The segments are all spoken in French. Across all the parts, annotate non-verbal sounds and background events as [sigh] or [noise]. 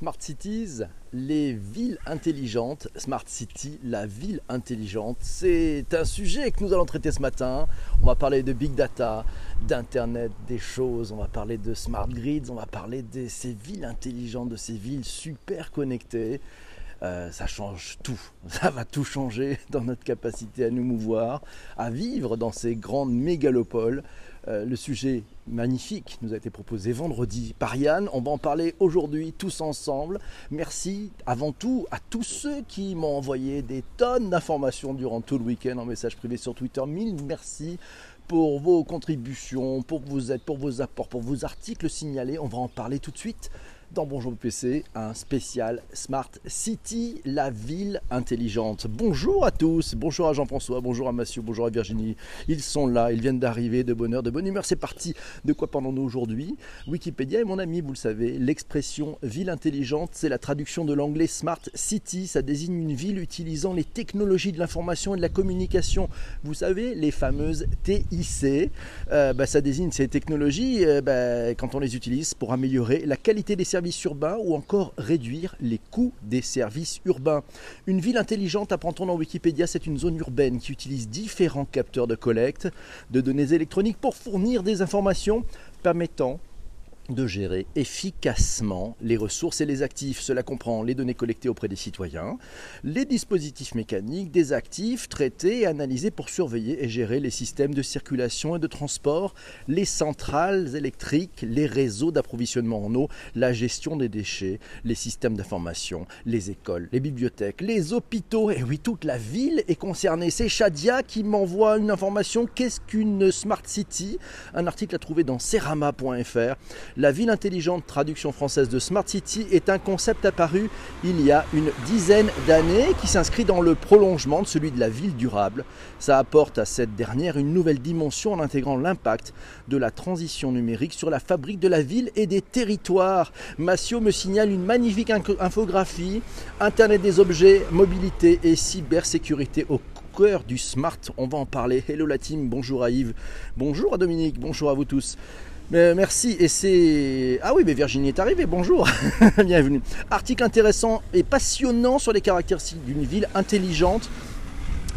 Smart Cities, les villes intelligentes. Smart City, la ville intelligente. C'est un sujet que nous allons traiter ce matin. On va parler de big data, d'internet des choses, on va parler de smart grids, on va parler de ces villes intelligentes, de ces villes super connectées. Euh, ça change tout. [laughs] Ça va tout changer [laughs] dans notre capacité à nous mouvoir, à vivre dans ces grandes mégalopoles. Euh, le sujet magnifique nous a été proposé vendredi par Yann. On va en parler aujourd'hui tous ensemble. Merci avant tout à tous ceux qui m'ont envoyé des tonnes d'informations durant tout le week-end en message privé sur Twitter. Mille merci pour vos contributions, pour vos pour vos apports, pour vos articles signalés. On va en parler tout de suite dans Bonjour PC, un spécial Smart City, la ville intelligente. Bonjour à tous, bonjour à Jean-François, bonjour à Mathieu, bonjour à Virginie. Ils sont là, ils viennent d'arriver, de bonne heure, de bonne humeur. C'est parti. De quoi parlons-nous aujourd'hui? Wikipédia est mon ami, vous le savez. L'expression ville intelligente, c'est la traduction de l'anglais Smart City. Ça désigne une ville utilisant les technologies de l'information et de la communication. Vous savez, les fameuses TIC. Euh, bah, ça désigne ces technologies euh, bah, quand on les utilise pour améliorer la qualité des services urbains ou encore réduire les coûts des services urbains. Une ville intelligente, apprend-on dans Wikipédia, c'est une zone urbaine qui utilise différents capteurs de collecte de données électroniques pour fournir des informations permettant de gérer efficacement les ressources et les actifs. Cela comprend les données collectées auprès des citoyens, les dispositifs mécaniques des actifs traités et analysés pour surveiller et gérer les systèmes de circulation et de transport, les centrales électriques, les réseaux d'approvisionnement en eau, la gestion des déchets, les systèmes d'information, les écoles, les bibliothèques, les hôpitaux. Et oui, toute la ville est concernée. C'est Shadia qui m'envoie une information. Qu'est-ce qu'une Smart City? Un article à trouver dans serama.fr. La ville intelligente, traduction française de Smart City, est un concept apparu il y a une dizaine d'années qui s'inscrit dans le prolongement de celui de la ville durable. Ça apporte à cette dernière une nouvelle dimension en intégrant l'impact de la transition numérique sur la fabrique de la ville et des territoires. Massio me signale une magnifique infographie, Internet des objets, mobilité et cybersécurité au cœur du smart. On va en parler. Hello la team, bonjour à Yves, bonjour à Dominique, bonjour à vous tous. Euh, merci. Et c'est. Ah oui, mais Virginie est arrivée, bonjour. [laughs] Bienvenue. Article intéressant et passionnant sur les caractéristiques d'une ville intelligente.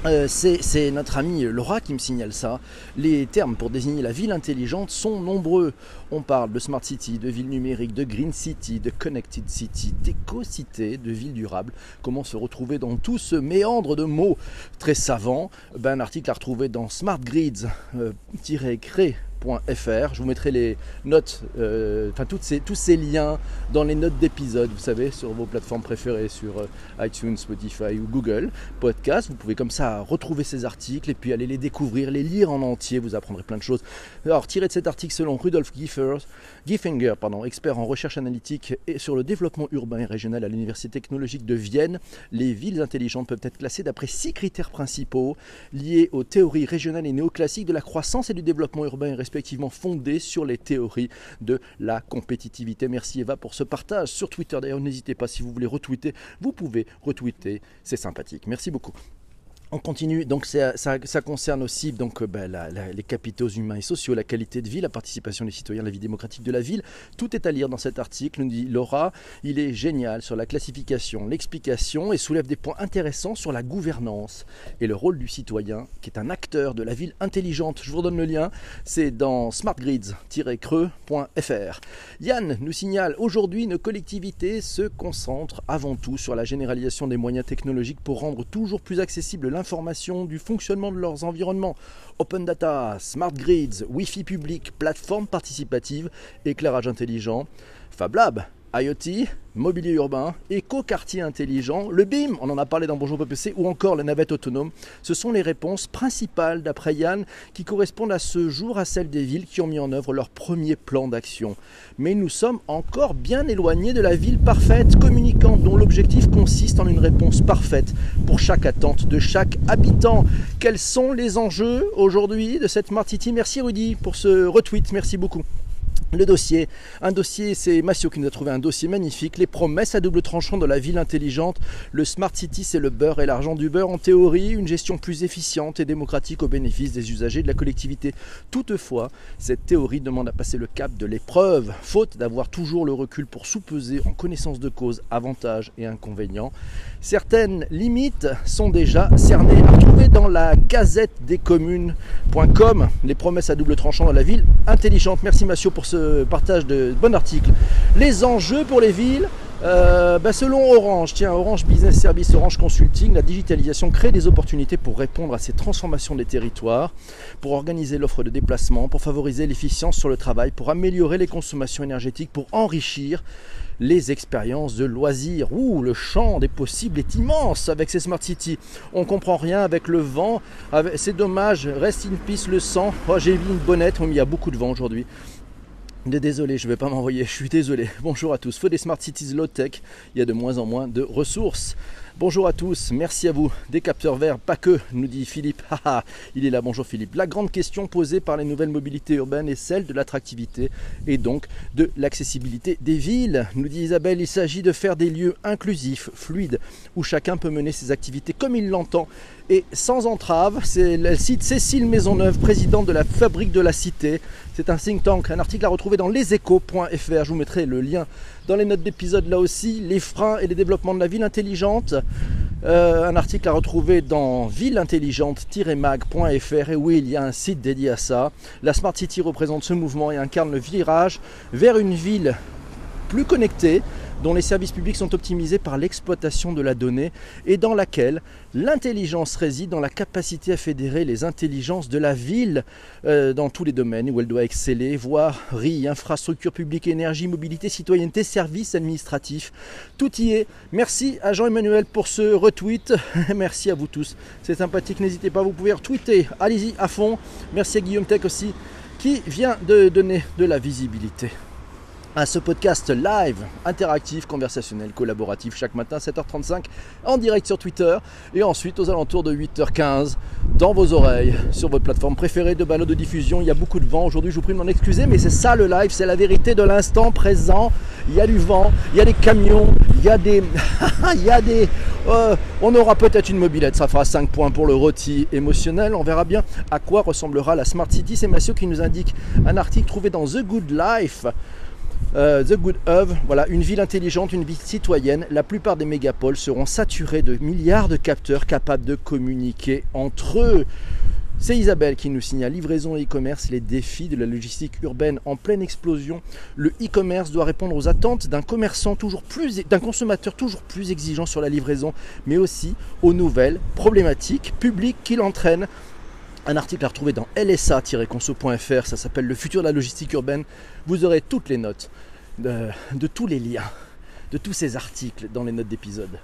Euh, c'est notre amie Laura qui me signale ça. Les termes pour désigner la ville intelligente sont nombreux. On parle de smart city, de ville numérique, de green city, de connected city, d'éco-cité, de ville durable. Comment se retrouver dans tout ce méandre de mots? Très savants ben, Un article à retrouver dans smartgrids-cré euh, je vous mettrai les notes, euh, enfin ces, tous ces liens dans les notes d'épisode, vous savez, sur vos plateformes préférées, sur euh, iTunes, Spotify ou Google Podcast. Vous pouvez comme ça retrouver ces articles et puis aller les découvrir, les lire en entier. Vous apprendrez plein de choses. Alors, tiré de cet article selon Rudolf Giffers, Giffinger, pardon, expert en recherche analytique et sur le développement urbain et régional à l'Université technologique de Vienne, les villes intelligentes peuvent être classées d'après six critères principaux liés aux théories régionales et néoclassiques de la croissance et du développement urbain et respectivement fondées sur les théories de la compétitivité. Merci Eva pour ce partage sur Twitter. D'ailleurs, n'hésitez pas si vous voulez retweeter, vous pouvez retweeter, c'est sympathique. Merci beaucoup. On continue, donc ça, concerne aussi donc, euh, ben, les capitaux humains et sociaux, la qualité de vie, la participation des citoyens la vie démocratique de la ville. Tout est à lire dans cet article, nous dit Laura. Il est génial sur la classification, l'explication et soulève des points intéressants sur la gouvernance et le rôle du citoyen qui est un acteur de la ville intelligente. Je vous redonne le lien, c'est dans smartgrids-creux.fr. Yann nous signale aujourd'hui nos collectivités se concentrent avant tout sur la généralisation des moyens technologiques pour rendre toujours plus accessible l'information information du fonctionnement de leurs environnements. Open data, smart grids, Wi-Fi public, plateforme participative, éclairage intelligent, Fab Lab, IoT, mobilier urbain, éco-quartier intelligent, le BIM, on en a parlé dans Bonjour PPC, ou encore la navette autonome. Ce sont les réponses principales, d'après Yann, qui correspondent à ce jour à celles des villes qui ont mis en œuvre leur premier plan d'action. Mais nous sommes encore bien éloignés de la ville parfaite, communicante, dont l'objectif consiste en une réponse parfaite pour chaque attente de chaque habitant. Quels sont les enjeux aujourd'hui de cette Smart City? Merci Rudy pour ce retweet, merci beaucoup. Le dossier, un dossier, c'est Massio qui nous a trouvé un dossier magnifique. Les promesses à double tranchant de la ville intelligente. Le Smart City, c'est le beurre et l'argent du beurre. En théorie, une gestion plus efficiente et démocratique au bénéfice des usagers de la collectivité. Toutefois, cette théorie demande à passer le cap de l'épreuve, faute d'avoir toujours le recul pour sous-peser en connaissance de cause avantages et inconvénients. Certaines limites sont déjà cernées. À retrouver dans la gazette des communes.com les promesses à double tranchant de la ville intelligente. Merci Massio pour ce partage de bon article. Les enjeux pour les villes, euh, bah, selon Orange, tiens, Orange Business Service, Orange Consulting, la digitalisation crée des opportunités pour répondre à ces transformations des territoires, pour organiser l'offre de déplacement, pour favoriser l'efficience sur le travail, pour améliorer les consommations énergétiques, pour enrichir les expériences de loisirs. Ouh, le champ des possibles est immense avec ces Smart City. On comprend rien avec le vent. C'est dommage, reste in peace le sang. Oh, j'ai mis une bonnette, il y a beaucoup de vent aujourd'hui. Désolé, je ne vais pas m'envoyer, [laughs] je suis désolé. Bonjour à tous. Feu des Smart Cities Low Tech, il y a de moins en moins de ressources. Bonjour à tous, merci à vous. Des capteurs verts, pas que, nous dit Philippe. [laughs] il est là, bonjour Philippe. La grande question posée par les nouvelles mobilités urbaines est celle de l'attractivité et donc de l'accessibilité des villes. Nous dit Isabelle, il s'agit de faire des lieux inclusifs, fluides, où chacun peut mener ses activités comme il l'entend et sans entrave. C'est le site Cécile Maisonneuve, présidente de la Fabrique de la Cité. C'est un think tank, un article à retrouver dans leséchos.fr. Je vous mettrai le lien dans les notes d'épisode là aussi. Les freins et les développements de la ville intelligente. Euh, un article à retrouver dans villeintelligente-mag.fr. Et oui, il y a un site dédié à ça. La Smart City représente ce mouvement et incarne le virage vers une ville plus connectée, dont les services publics sont optimisés par l'exploitation de la donnée et dans laquelle l'intelligence réside dans la capacité à fédérer les intelligences de la ville euh, dans tous les domaines où elle doit exceller, voirie, infrastructure publique, énergie, mobilité, citoyenneté, services administratifs. Tout y est. Merci à Jean-Emmanuel pour ce retweet. [laughs] Merci à vous tous. C'est sympathique. N'hésitez pas, vous pouvez retweeter. Allez-y à fond. Merci à Guillaume Tech aussi qui vient de donner de la visibilité à ce podcast live, interactif, conversationnel, collaboratif chaque matin 7h35 en direct sur Twitter et ensuite aux alentours de 8h15 dans vos oreilles sur votre plateforme préférée de balade de diffusion. Il y a beaucoup de vent aujourd'hui, je vous prie de m'en excuser, mais c'est ça le live, c'est la vérité de l'instant présent. Il y a du vent, il y a des camions, il y a des. [laughs] il y a des. Euh, on aura peut-être une mobilette, ça fera 5 points pour le rôti émotionnel. On verra bien à quoi ressemblera la Smart City. C'est Mathieu qui nous indique un article trouvé dans The Good Life. Euh, The Good Hub, voilà, une ville intelligente, une ville citoyenne. La plupart des mégapoles seront saturés de milliards de capteurs capables de communiquer entre eux. C'est Isabelle qui nous signale livraison et e-commerce, les défis de la logistique urbaine en pleine explosion. Le e-commerce doit répondre aux attentes d'un commerçant toujours plus, d'un consommateur toujours plus exigeant sur la livraison, mais aussi aux nouvelles problématiques publiques qu'il entraîne un article à retrouver dans lsa-conso.fr, ça s'appelle Le futur de la logistique urbaine. Vous aurez toutes les notes de, tous les liens, de tous ces articles dans les notes d'épisode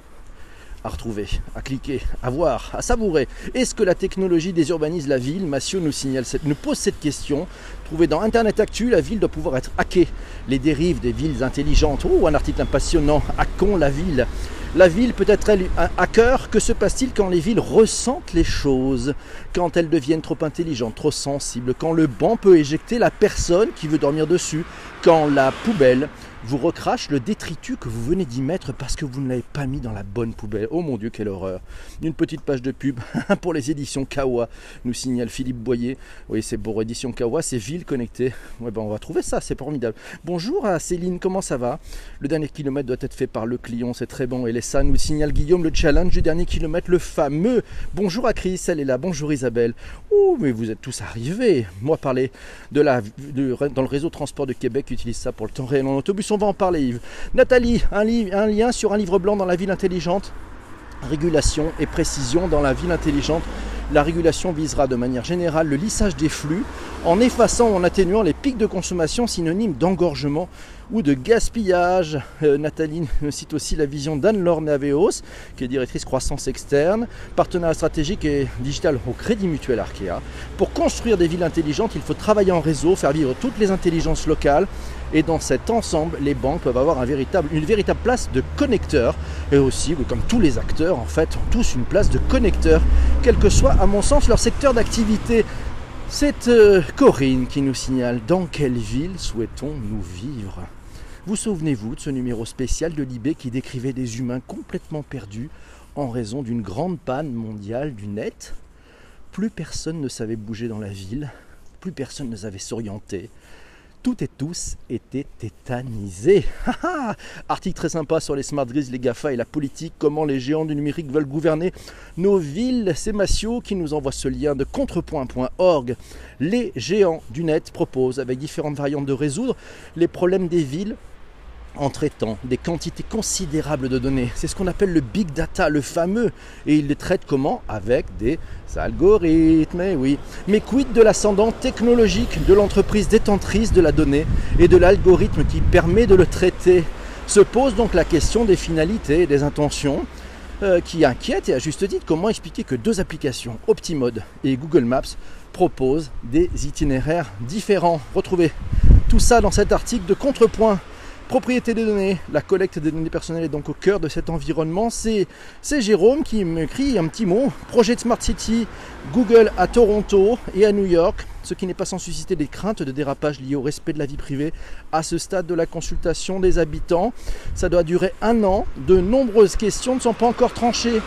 à retrouver, à cliquer, à voir, à savourer. Est-ce que la technologie désurbanise la ville? Massio nous pose cette question. Trouvée dans Internet Actu, la ville doit pouvoir être hackée. Les dérives des villes intelligentes. Oh, un article passionnant. Hackons la ville? La ville peut être elle un hacker. Que se passe-t-il quand les villes ressentent les choses? Quand elles deviennent trop intelligentes, trop sensibles? Quand le banc peut éjecter la personne qui veut dormir dessus? Quand la poubelle vous recrache le détritus que vous venez d'y mettre parce que vous ne l'avez pas mis dans la bonne poubelle. Oh mon dieu, quelle horreur. Une petite page de pub [laughs] pour les éditions Kawa, nous signale Philippe Boyer. Oui, c'est pour édition Kawa, c'est ville connectée. Ouais, ben on va trouver ça, c'est formidable. Bonjour à Céline, comment ça va? Le dernier kilomètre doit être fait par le client, c'est très bon. Et les ça nous signale Guillaume, le challenge du dernier kilomètre, le fameux. Bonjour à Chris, elle est là. Bonjour Isabelle. Oh, mais vous êtes tous arrivés. Moi, parler de la, dans le réseau transport de Québec, utilise ça pour le temps réel en autobus on va en parler Yves. Nathalie, un, lien sur un livre blanc dans la ville intelligente Régulation et précision dans la ville intelligente. La régulation visera de manière générale le lissage des flux en effaçant ou en atténuant les pics de consommation synonymes d'engorgement ou de gaspillage. Euh, Nathalie [laughs] cite aussi la vision d'Anne-Laure Naveos, qui est directrice croissance externe, partenaire stratégique et digital au Crédit Mutuel Arkea. Pour construire des villes intelligentes, il faut travailler en réseau, faire vivre toutes les intelligences locales. Et dans cet ensemble, les banques peuvent avoir une véritable place de connecteur. Et aussi, comme tous les acteurs, en fait, ont tous une place de connecteur, quel que soit, à mon sens, leur secteur d'activité. C'est euh, Corinne qui nous signale dans quelle ville souhaitons-nous vivre Vous souvenez-vous de ce numéro spécial de Libé qui décrivait des humains complètement perdus en raison d'une grande panne mondiale du net? Plus personne ne savait bouger dans la ville, plus personne ne savait s'orienter, toutes et tous étaient tétanisés. [laughs] Article très sympa sur les smart grids, les GAFA et la politique, comment les géants du numérique veulent gouverner nos villes. C'est Massio qui nous envoie ce lien de contrepoint.org. Les géants du net proposent, avec différentes variantes de résoudre les problèmes des villes en traitant des quantités considérables de données. C'est ce qu'on appelle le big data, le fameux. Et il les traite comment? Avec des algorithmes, eh oui. Mais quid de l'ascendant technologique de l'entreprise détentrice de la donnée et de l'algorithme qui permet de le traiter? Se pose donc la question des finalités et des intentions euh, qui inquiètent et à juste titre comment expliquer que deux applications, Optimode et Google Maps, proposent des itinéraires différents? Retrouvez tout ça dans cet article de Contrepoint. Propriété des données, la collecte des données personnelles est donc au cœur de cet environnement. C'est Jérôme qui m'écrit un petit mot. Projet de Smart City, Google à Toronto et à New York, ce qui n'est pas sans susciter des craintes de dérapage liés au respect de la vie privée à ce stade de la consultation des habitants. Ça doit durer un an. De nombreuses questions ne sont pas encore tranchées.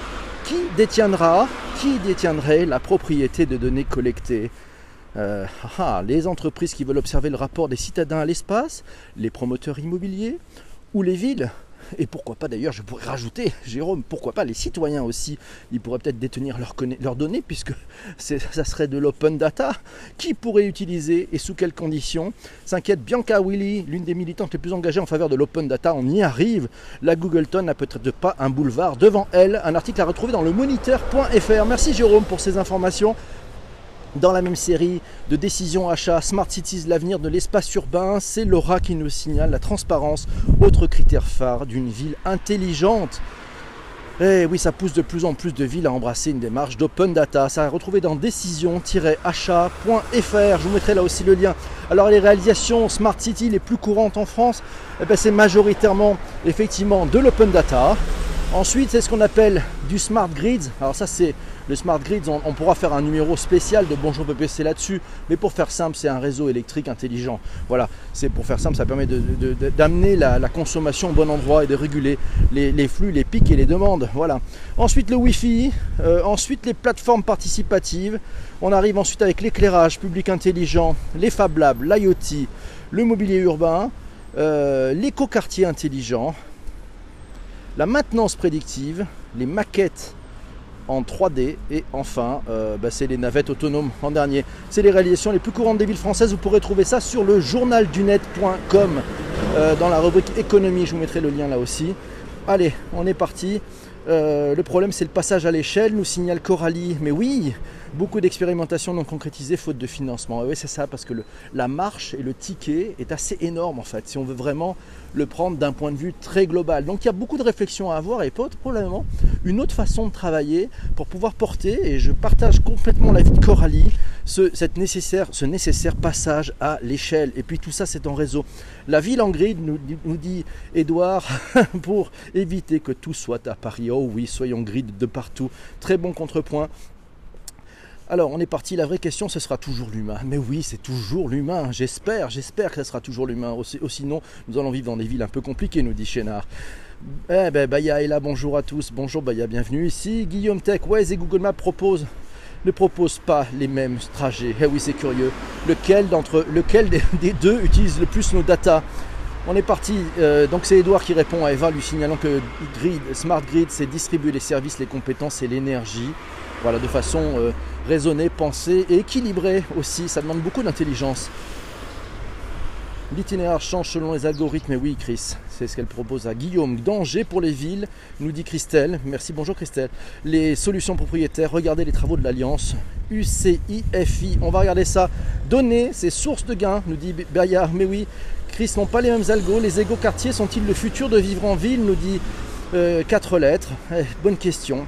Qui détiendra, qui détiendrait la propriété de données collectées? Euh, ah, ah, les entreprises qui veulent observer le rapport des citadins à l'espace, les promoteurs immobiliers ou les villes. Et pourquoi pas d'ailleurs, je pourrais rajouter, Jérôme, pourquoi pas les citoyens aussi Ils pourraient peut-être détenir leurs, données puisque [laughs] ça serait de l'open data. Qui pourrait utiliser et sous quelles conditions S'inquiète Bianca Willy, l'une des militantes les plus engagées en faveur de l'open data. On y arrive. La Googleton n'a peut-être pas un boulevard devant elle. Un article à retrouver dans le moniteur.fr. Merci Jérôme pour ces informations. Dans la même série de décisions achats Smart Cities, l'avenir de l'espace urbain, c'est Laura qui nous signale la transparence, autre critère phare d'une ville intelligente. Eh oui, ça pousse de plus en plus de villes à embrasser une démarche d'open data. Ça a retrouvé dans décision-achat.fr. Je vous mettrai là aussi le lien. Alors les réalisations Smart City les plus courantes en France, eh ben, c'est majoritairement effectivement de l'open data. Ensuite, c'est ce qu'on appelle du smart grid. Alors ça, c'est le smart grid. On, pourra faire un numéro spécial de Bonjour PPC là-dessus. Mais pour faire simple, c'est un réseau électrique intelligent. Voilà, c'est pour faire simple, ça permet d'amener la, consommation au bon endroit et de réguler les, flux, les pics et les demandes. Voilà. Ensuite, le Wi-Fi. Euh, ensuite, les plateformes participatives. On arrive ensuite avec l'éclairage public intelligent, les Fab Labs, l'IoT, le mobilier urbain, euh, l'éco-quartier intelligent la maintenance prédictive, les maquettes en 3D et enfin euh, bah, c'est les navettes autonomes en dernier. C'est les réalisations les plus courantes des villes françaises. Vous pourrez trouver ça sur le journaldunet.com euh, dans la rubrique économie. Je vous mettrai le lien là aussi. Allez, on est parti. Euh, le problème c'est le passage à l'échelle, nous signale Coralie. Mais oui, beaucoup d'expérimentations non concrétisées faute de financement. oui, c'est ça, parce que la marche et le ticket est assez énorme en fait, si on veut vraiment le prendre d'un point de vue très global. Donc il y a beaucoup de réflexions à avoir et probablement une autre façon de travailler pour pouvoir porter, et je partage complètement l'avis de Coralie, ce, cette nécessaire, ce nécessaire passage à l'échelle. Et puis tout ça, c'est en réseau. La ville en grid, nous, nous dit Edouard, [laughs] pour éviter que tout soit à Paris. Oh oui, soyons grid de partout. Très bon contrepoint. Alors, on est parti. La vraie question, ce sera toujours l'humain. Mais oui, c'est toujours l'humain. J'espère, j'espère que ce sera toujours l'humain. Sinon, nous allons vivre dans des villes un peu compliquées, nous dit Chénard. Eh ben, Baya est là. Bonjour à tous. Bonjour, Baya. Bienvenue ici. Guillaume Tech. Ouais, et Google Maps propose ne propose pas les mêmes trajets. Eh oui, c'est curieux. Lequel d'entre lequel [laughs] des, deux utilise le plus nos data? On est parti, euh, donc c'est Edouard qui répond à Eva lui signalant que Smart Grid c'est distribuer les services, les compétences et l'énergie. Voilà, de façon euh, raisonnée, pensée et équilibrée aussi. Ça demande beaucoup d'intelligence. L'itinéraire change selon les algorithmes. Et oui, Chris, c'est ce qu'elle propose à Guillaume. Danger pour les villes, nous dit Christelle. Merci, bonjour Christelle. Les solutions propriétaires, regardez les travaux de l'Alliance. UCIFI, on va regarder ça. Données, c'est source de gains, nous dit Bayard. Mais oui, Chris n'ont pas les mêmes algos. Les égaux quartiers sont-ils le futur de vivre en ville nous dit euh, quatre lettres. Eh, bonne question.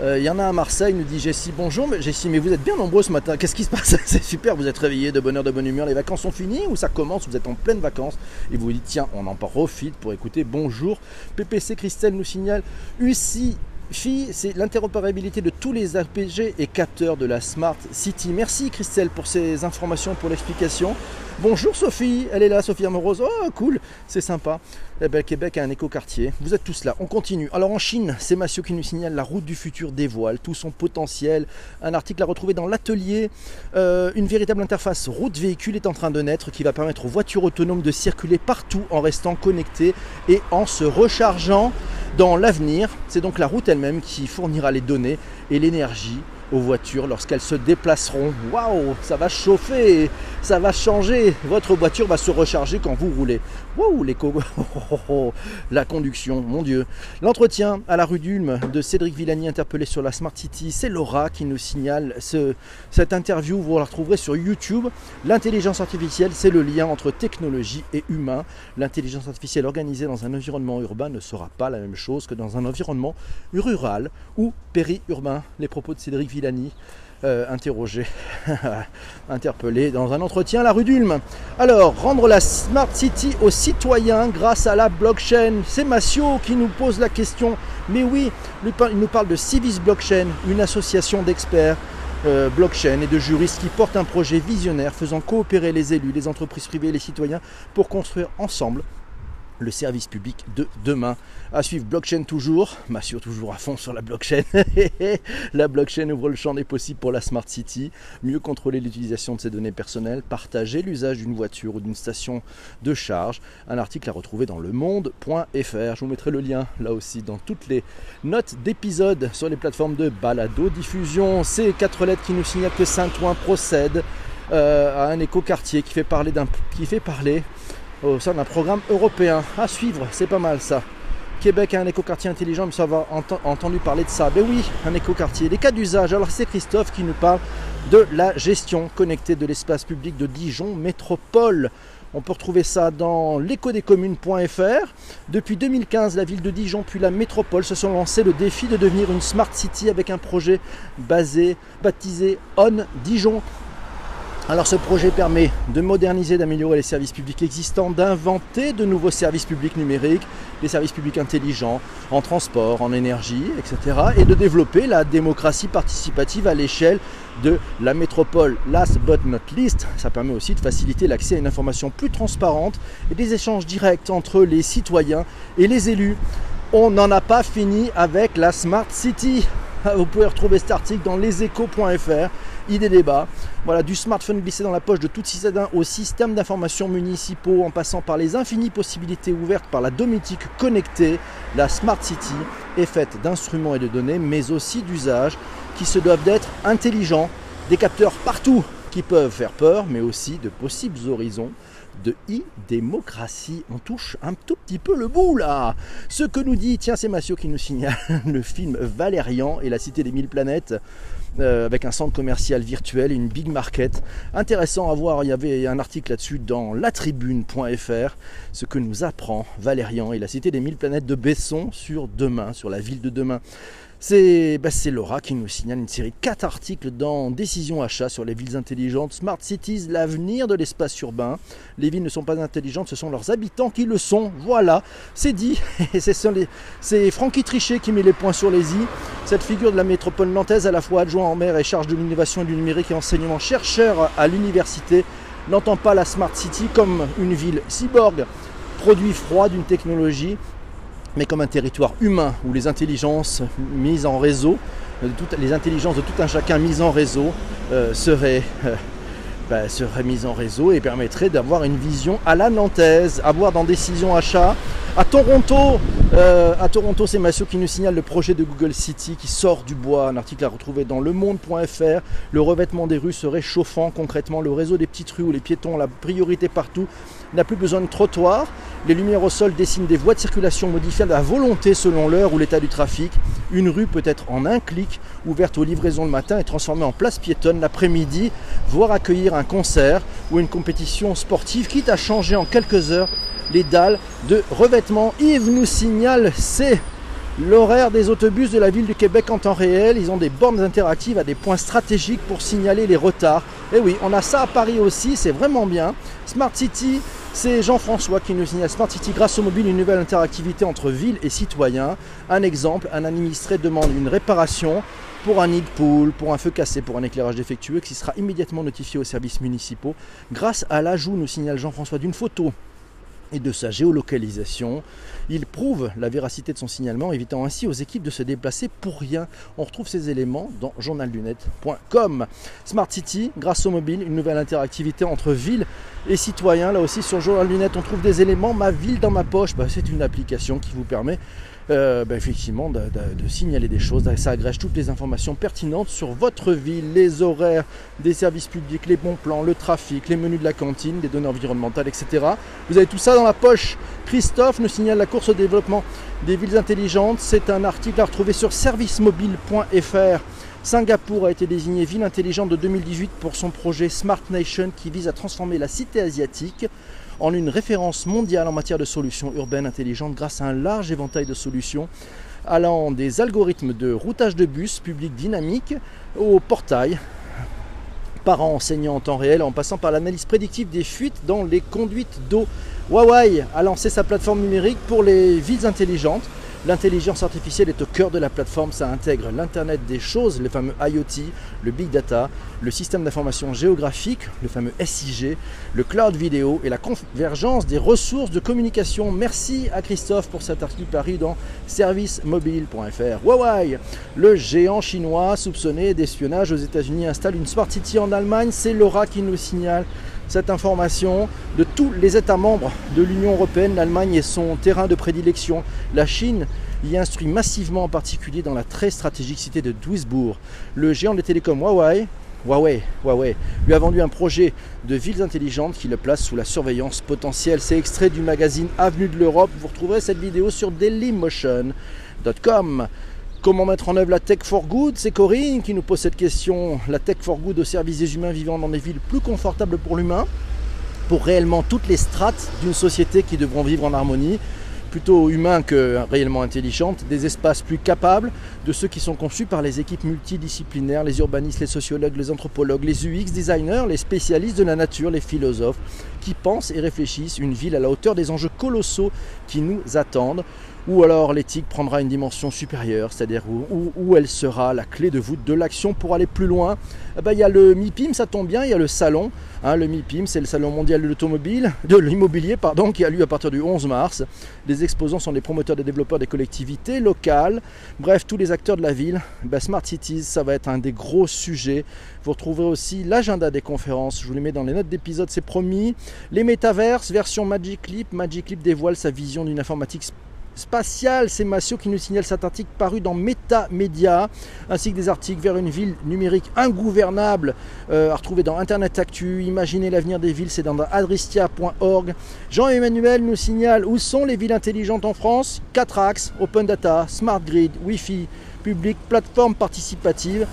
Il euh, y en a à Marseille, nous dit Jessie. Bonjour, Jessie, mais vous êtes bien nombreux ce matin. Qu'est-ce qui se passe [laughs] C'est super, vous êtes réveillés de bonne heure, de bonne humeur. Les vacances sont finies ou ça commence Vous êtes en pleine vacances et vous vous dites tiens, on en profite pour écouter Bonjour. PPC Christelle nous signale UCI FI, c'est l'interopérabilité de tous les APG et capteurs de la Smart City. Merci Christelle pour ces informations, pour l'explication. Bonjour Sophie, elle est là, Sophie Amorose. Oh cool, c'est sympa. Eh ben, Québec a un écoquartier. Vous êtes tous là. On continue. Alors en Chine, c'est Massio qui nous signale la route du futur dévoile tout son potentiel. Un article à retrouver dans l'atelier. Euh, une véritable interface route-véhicule est en train de naître qui va permettre aux voitures autonomes de circuler partout en restant connectées et en se rechargeant dans l'avenir. C'est donc la route elle-même qui fournira les données et l'énergie aux voitures lorsqu'elles se déplaceront. Waouh, ça va chauffer, ça va changer. Votre voiture va se recharger quand vous roulez. Waouh, l'éco, [laughs] la conduction, mon Dieu. L'entretien à la rue d'Ulm de Cédric Villani interpellé sur la Smart City, c'est Laura qui nous signale ce, cette interview. Vous la retrouverez sur YouTube. L'intelligence artificielle, c'est le lien entre technologie et humain. L'intelligence artificielle organisée dans un environnement urbain ne sera pas la même chose que dans un environnement rural ou périurbain. Les propos de Cédric Villani. Euh, interrogé, [laughs] interpellé dans un entretien à la rue d'Ulm. Alors, rendre la Smart City aux citoyens grâce à la blockchain. C'est Massio qui nous pose la question. Mais oui, il nous parle de Civis Blockchain, une association d'experts euh, blockchain et de juristes qui portent un projet visionnaire faisant coopérer les élus, les entreprises privées et les citoyens pour construire ensemble le service public de demain. À suivre blockchain toujours, Massio toujours à fond sur la blockchain. [laughs] la blockchain ouvre le champ des possibles pour la Smart City, mieux contrôler l'utilisation de ses données personnelles, partager l'usage d'une voiture ou d'une station de charge. Un article à retrouver dans le monde.fr. Je vous mettrai le lien là aussi dans toutes les notes d'épisodes sur les plateformes de balado diffusion. Ces quatre lettres qui nous signalent que Saint-Ouen procède euh, à un écoquartier qui fait parler d'un qui fait parler au sein d'un programme européen. À suivre, c'est pas mal ça. Québec a un écoquartier intelligent, mais ça va entendu parler de ça. Ben oui, un écoquartier. Les cas d'usage. Alors c'est Christophe qui nous parle de la gestion connectée de l'espace public de Dijon Métropole. On peut retrouver ça dans l'écodescommunes.fr. Depuis 2015, la ville de Dijon puis la métropole se sont lancés le défi de devenir une smart city avec un projet basé, baptisé On Dijon alors ce projet permet de moderniser, d'améliorer les services publics existants, d'inventer de nouveaux services publics numériques, des services publics intelligents en transport, en énergie, etc. et de développer la démocratie participative à l'échelle de la métropole. Last but not least, ça permet aussi de faciliter l'accès à une information plus transparente et des échanges directs entre les citoyens et les élus. On n'en a pas fini avec la Smart City. Vous pouvez retrouver cet article dans leséchos.fr idée débat. Voilà, du smartphone glissé dans la poche de tout citadin au système d'information municipaux en passant par les infinies possibilités ouvertes par la domotique connectée, la Smart City est faite d'instruments et de données, mais aussi d'usages qui se doivent d'être intelligents, des capteurs partout qui peuvent faire peur, mais aussi de possibles horizons de e-démocratie. On touche un tout petit peu le bout là. Ce que nous dit, tiens, c'est Massio qui nous signale [laughs] le film Valérian et la cité des mille planètes. Euh, avec un centre commercial virtuel et une big market. Intéressant à voir, il y avait un article là-dessus dans latribune.fr, ce que nous apprend Valérian et la cité des mille planètes de Besson sur demain, sur la ville de demain. Bah, c'est Laura qui nous signale une série de 4 articles dans Décision Achat sur les villes intelligentes, Smart Cities, l'avenir de l'espace urbain. Les villes ne sont pas intelligentes, ce sont leurs habitants qui le sont. Voilà, c'est dit. [laughs] c'est Francky Trichet qui met les points sur les i. Cette figure de la métropole nantaise, à la fois adjoint en mer et charge de l'innovation du numérique et enseignement, chercheur à l'université, n'entend pas la Smart City comme une ville cyborg, produit froid d'une technologie mais comme un territoire humain où les intelligences mises en réseau, euh, les intelligences de tout un chacun mises en réseau euh, seraient, euh, bah, seraient mises en réseau et permettraient d'avoir une vision à la nantaise, à voir dans décision achat. À Toronto, à Toronto, c'est Massio qui nous signale le projet de Google City qui sort du bois. Un article à retrouver dans lemonde.fr. Le revêtement des rues serait chauffant concrètement. Le réseau des petites rues où les piétons ont la priorité partout n'a plus besoin de trottoir. Les lumières au sol dessinent des voies de circulation modifiables à volonté selon l'heure ou l'état du trafic. Une rue peut être en un clic, ouverte aux livraisons le matin et transformée en place piétonne l'après-midi, voire accueillir un concert ou une compétition sportive, quitte à changer en quelques heures les dalles de revêtement. Yves nous signale, c'est l'horaire des autobus de la ville du Québec en temps réel. Ils ont des bornes interactives à des points stratégiques pour signaler les retards. Et oui, on a ça à Paris aussi, c'est vraiment bien. Smart City, C'est Jean-François qui nous signale Smart City grâce au mobile, une nouvelle interactivité entre ville et citoyen. Un exemple, un administré demande une réparation pour un nid de poule, pour un feu cassé, pour un éclairage défectueux, qui sera immédiatement notifié aux services municipaux grâce à l'ajout, nous signale Jean-François, d'une photo et de sa géolocalisation. Il prouve la véracité de son signalement, évitant ainsi aux équipes de se déplacer pour rien. On retrouve ces éléments dans journaldunette.com. Smart City, grâce au mobile, une nouvelle interactivité entre ville et citoyen. Là aussi sur Journal Lunette, on trouve des éléments. Ma ville dans ma poche, bah, c'est une application qui vous permet euh, bah, effectivement de, signaler des choses. Ça agrège toutes les informations pertinentes sur votre ville, les horaires des services publics, les bons plans, le trafic, les menus de la cantine, les données environnementales, etc. Vous avez tout ça dans la poche. Christophe nous signale la course au développement des villes intelligentes. C'est un article à retrouver sur servicemobile.fr. Singapour a été désignée ville intelligente de 2018 pour son projet Smart Nation qui vise à transformer la cité asiatique en une référence mondiale en matière de solutions urbaines intelligentes grâce à un large éventail de solutions allant des algorithmes de routage de bus public dynamique au portail parents enseignants en temps réel en passant par l'analyse prédictive des fuites dans les conduites d'eau. Huawei a lancé sa plateforme numérique pour les villes intelligentes L'intelligence artificielle est au cœur de la plateforme, ça intègre l'Internet des choses, le fameux IoT, le Big Data, le système d'information géographique, le fameux SIG, le cloud vidéo et la convergence des ressources de communication. Merci à Christophe pour cet article paru dans servicemobile.fr. Huawei, le géant chinois soupçonné d'espionnage aux États-Unis, installe une Smart City en Allemagne. C'est Laura qui nous signale cette information de tous les États membres de l'Union européenne. L'Allemagne est son terrain de prédilection. La Chine y instruit massivement, en particulier dans la très stratégique cité de Duisbourg. Le géant des télécoms Huawei, Huawei, Huawei lui a vendu un projet de villes intelligentes qui le place sous la surveillance potentielle. C'est extrait du magazine Avenue de l'Europe. Vous retrouverez cette vidéo sur dailymotion.com. Comment mettre en œuvre la tech for good? C'est Corinne qui nous pose cette question. La tech for good au service des humains vivant dans des villes plus confortables pour l'humain, pour réellement toutes les strates d'une société qui devront vivre en harmonie, plutôt humain que réellement intelligente, des espaces plus capables de ceux qui sont conçus par les équipes multidisciplinaires, les urbanistes, les sociologues, les anthropologues, les UX designers, les spécialistes de la nature, les philosophes, qui pensent et réfléchissent. Une ville à la hauteur des enjeux colossaux qui nous attendent ou alors l'éthique prendra une dimension supérieure, c'est-à-dire où, elle sera la clé de voûte de l'action pour aller plus loin. Eh ben, il y a le MIPIM, ça tombe bien, il y a le salon. Hein, le MIPIM, c'est le salon mondial de l'automobile, [laughs] de l'immobilier, pardon, qui a lieu à partir du 11 mars. Les exposants sont des promoteurs, des développeurs des collectivités locales, bref, tous les acteurs de la ville. Ben, Smart Cities, ça va être un des gros sujets. Vous retrouverez aussi l'agenda des conférences, je vous les mets dans les notes d'épisode, c'est promis. Les métaverses, version Magic Leap. Magic Leap dévoile sa vision d'une informatique spatial. C'est Massio qui nous signale cet article paru dans Média, ainsi que des articles vers une ville numérique ingouvernable euh, à retrouver dans Internet Actu. Imaginez l'avenir des villes, c'est dans adristia.org. Jean-Emmanuel nous signale où sont les villes intelligentes en France 4 axes Open Data, Smart Grid, Wi-Fi, public, plateforme participative.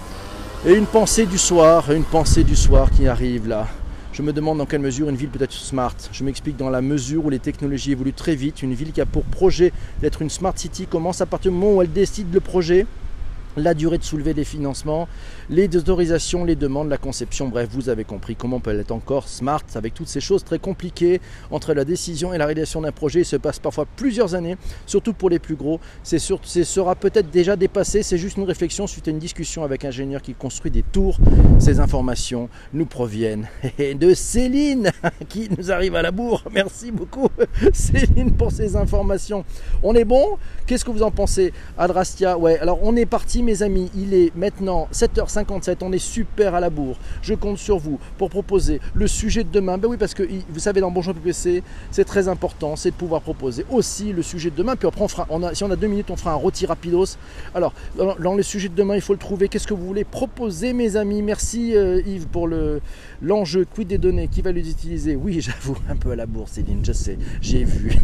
Et une pensée du soir, une pensée du soir qui arrive là. Je me demande dans quelle mesure une ville peut être smart. Je m'explique dans la mesure où les technologies évoluent très vite. Une ville qui a pour projet d'être une smart city commence à partir du moment où elle décide le projet la durée de soulever des financements, les autorisations, les demandes, la conception, bref, vous avez compris comment on peut être encore smart avec toutes ces choses très compliquées entre la décision et la réalisation d'un projet. Il se passe parfois plusieurs années, surtout pour les plus gros. C'est sera peut-être déjà dépassé, c'est juste une réflexion suite à une discussion avec un ingénieur qui construit des tours. Ces informations nous proviennent [laughs] de Céline [laughs] qui nous arrive à la bourre. Merci beaucoup [laughs] Céline pour ces informations. On est bon? Qu'est-ce que vous en pensez? Adrastia, ouais, alors on est parti mes amis, il est maintenant 7h57, on est super à la bourre. Je compte sur vous pour proposer le sujet de demain. Ben oui, parce que vous savez, dans Bonjour PPC, c'est très important, c'est de pouvoir proposer aussi le sujet de demain. Puis après, on fera, on si on a deux minutes, on fera un rôti rapidos. Alors, dans, le sujet de demain, il faut le trouver. Qu'est-ce que vous voulez proposer, mes amis? Merci euh, Yves pour le, l'enjeu. Quid des données Qui va les utiliser? Oui, [laughs] j'avoue, un peu à la bourre, Céline, je sais, j'ai vu.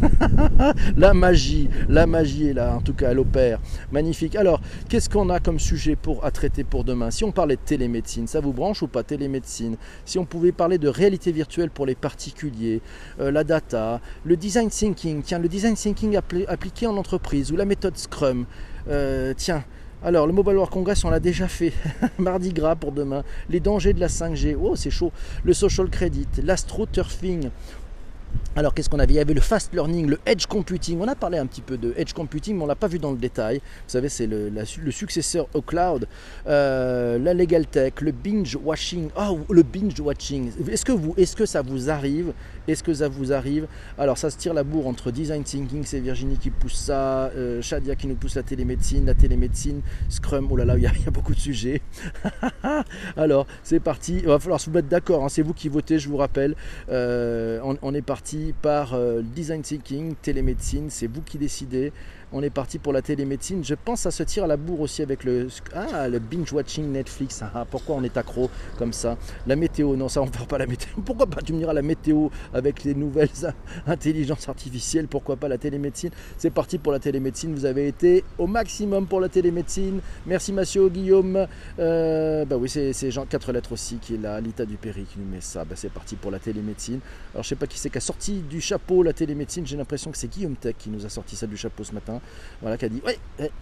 [laughs] la magie, la magie est là, en tout cas, elle opère. Magnifique. Alors, qu'est-ce qu'on a comme sujet pour, à traiter pour demain Si on parlait de télémédecine, ça vous branche ou pas télémédecine? Si on pouvait parler de réalité virtuelle pour les particuliers, euh, la data, le design thinking, tiens, le design thinking appliqué en entreprise ou la méthode Scrum, euh, tiens. Alors, le Mobile World Congress, on l'a déjà fait. [laughs] Mardi gras pour demain. Les dangers de la 5G. Oh, c'est chaud. Le social credit, l'astroturfing Alors qu'est-ce qu'on avait Il y avait le fast learning, le edge computing. On a parlé un petit peu de edge computing, mais on l'a pas vu dans le détail. Vous savez, c'est le, successeur au cloud, euh, la legal tech, le binge watching. Oh, le binge watching. Est-ce que vous, est-ce que ça vous arrive? Est-ce que ça vous arrive? Alors ça se tire la bourre entre design thinking, c'est Virginie qui pousse ça, euh, Shadia qui nous pousse la télémédecine, la télémédecine, Scrum. Oh là là, il y, a, [laughs] beaucoup de sujets. [laughs] Alors c'est parti. Il va falloir se mettre d'accord. Hein. C'est vous qui votez, je vous rappelle. Euh, on est parti par euh, design thinking, télémédecine, c'est vous qui décidez on est parti pour la télémédecine. Je pense à se tirer à la bourre aussi avec le, ah, binge-watching Netflix. Ah, pourquoi on est accro comme ça? La météo, non, ça on ne fera pas la météo. [laughs] Pourquoi pas Tu me diras la météo avec les nouvelles [laughs] intelligences artificielles? Pourquoi pas la télémédecine? C'est parti pour la télémédecine. Vous avez été au maximum pour la télémédecine. Merci Mathieu, Guillaume. Euh, bah oui, c'est Jean, quatre lettres aussi qui est là. Lita Dupéry qui nous met ça. Bah, c'est parti pour la télémédecine. Alors je sais pas qui c'est qui a sorti du chapeau la télémédecine. J'ai l'impression que c'est Guillaume Tech qui nous a sorti ça du chapeau ce matin. Voilà, qui a dit Oui,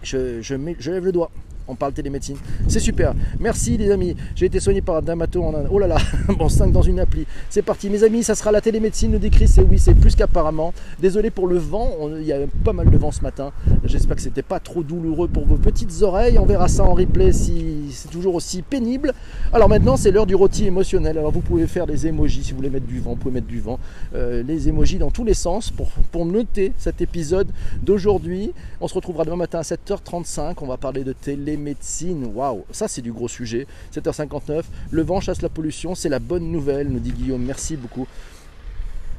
je, je, je lève le doigt on parle télémédecine. C'est super. Merci les amis. J'ai été soigné par un Damato en un... Oh là là, [laughs] bon 5 dans une appli. C'est parti. Mes amis, ça sera la télémédecine, le décrit, c'est oui, c'est plus qu'apparemment. Désolé pour le vent, il y a pas mal de vent ce matin. J'espère que c'était pas trop douloureux pour vos petites oreilles. On verra ça en replay si c'est toujours aussi pénible. Alors maintenant, c'est l'heure du rôti émotionnel. Alors vous pouvez faire des emojis si vous voulez mettre du vent, vous pouvez mettre du vent. Euh, les emojis dans tous les sens pour noter cet épisode d'aujourd'hui. On se retrouvera demain matin à 7h35. On va parler de télé médecine, waouh, ça c'est du gros sujet. 7h59, le vent chasse la pollution, c'est la bonne nouvelle, nous dit Guillaume. Merci beaucoup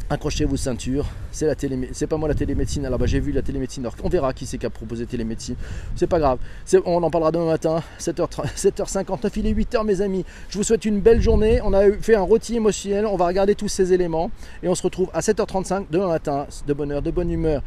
accrochez vos ceintures, c'est pas moi la télémédecine. Alors bah, j'ai vu la télémédecine, on verra qui c'est qui a proposé télémédecine. C'est pas grave, on en parlera demain matin, 7h, 7h59, il est 8h mes amis. Je vous souhaite une belle journée, on a fait un rôti émotionnel, on va regarder tous ces éléments et on se retrouve à 7h35 demain matin, de bonne heure, de bonne humeur.